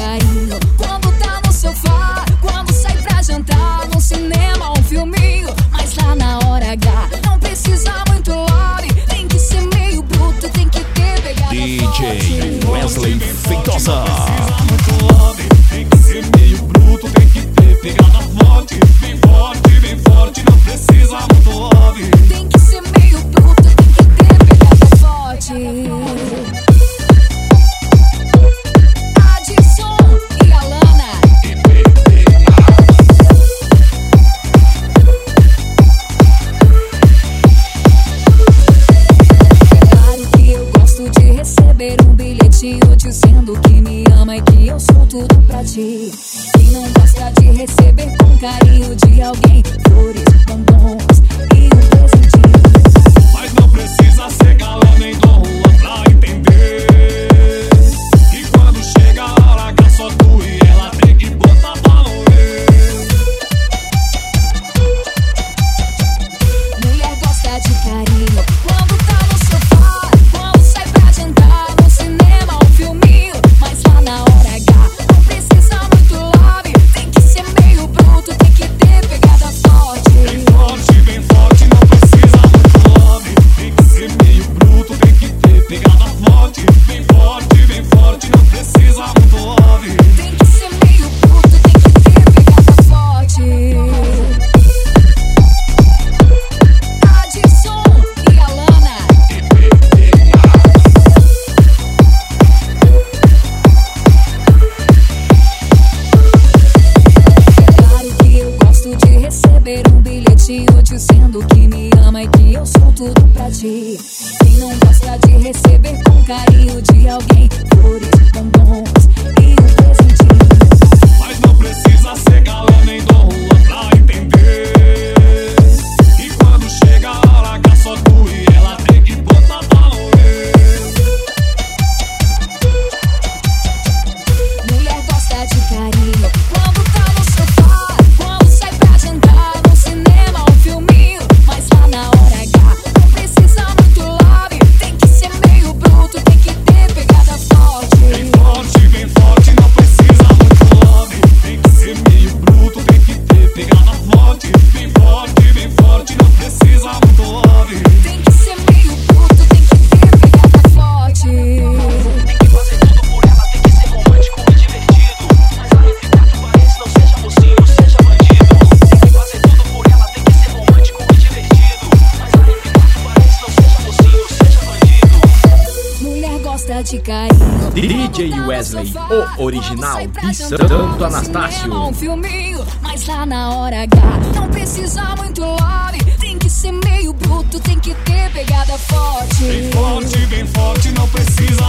carinho. Quando tá no sofá, quando sai pra jantar, no cinema, um filminho. Mas lá na hora H, não precisa muito lore. Tem que ser meio bruto, tem que ter pegada DJ forte. Wesley Feitosa. Não precisa muito lore. Tem que ser meio bruto, tem que ter pegada forte. É e que eu sou tudo pra ti. Quem não gosta de receber com carinho de alguém. sou tudo pra ti. Quem não gosta de receber com carinho de alguém flores, bombons? falta de. DJ Wesley, o original de Santo Anastácio. Um filminho, mas lá na hora H não precisa muito lobby. Tem que ser meio bruto, tem que ter pegada forte. Bem forte, bem forte, não precisa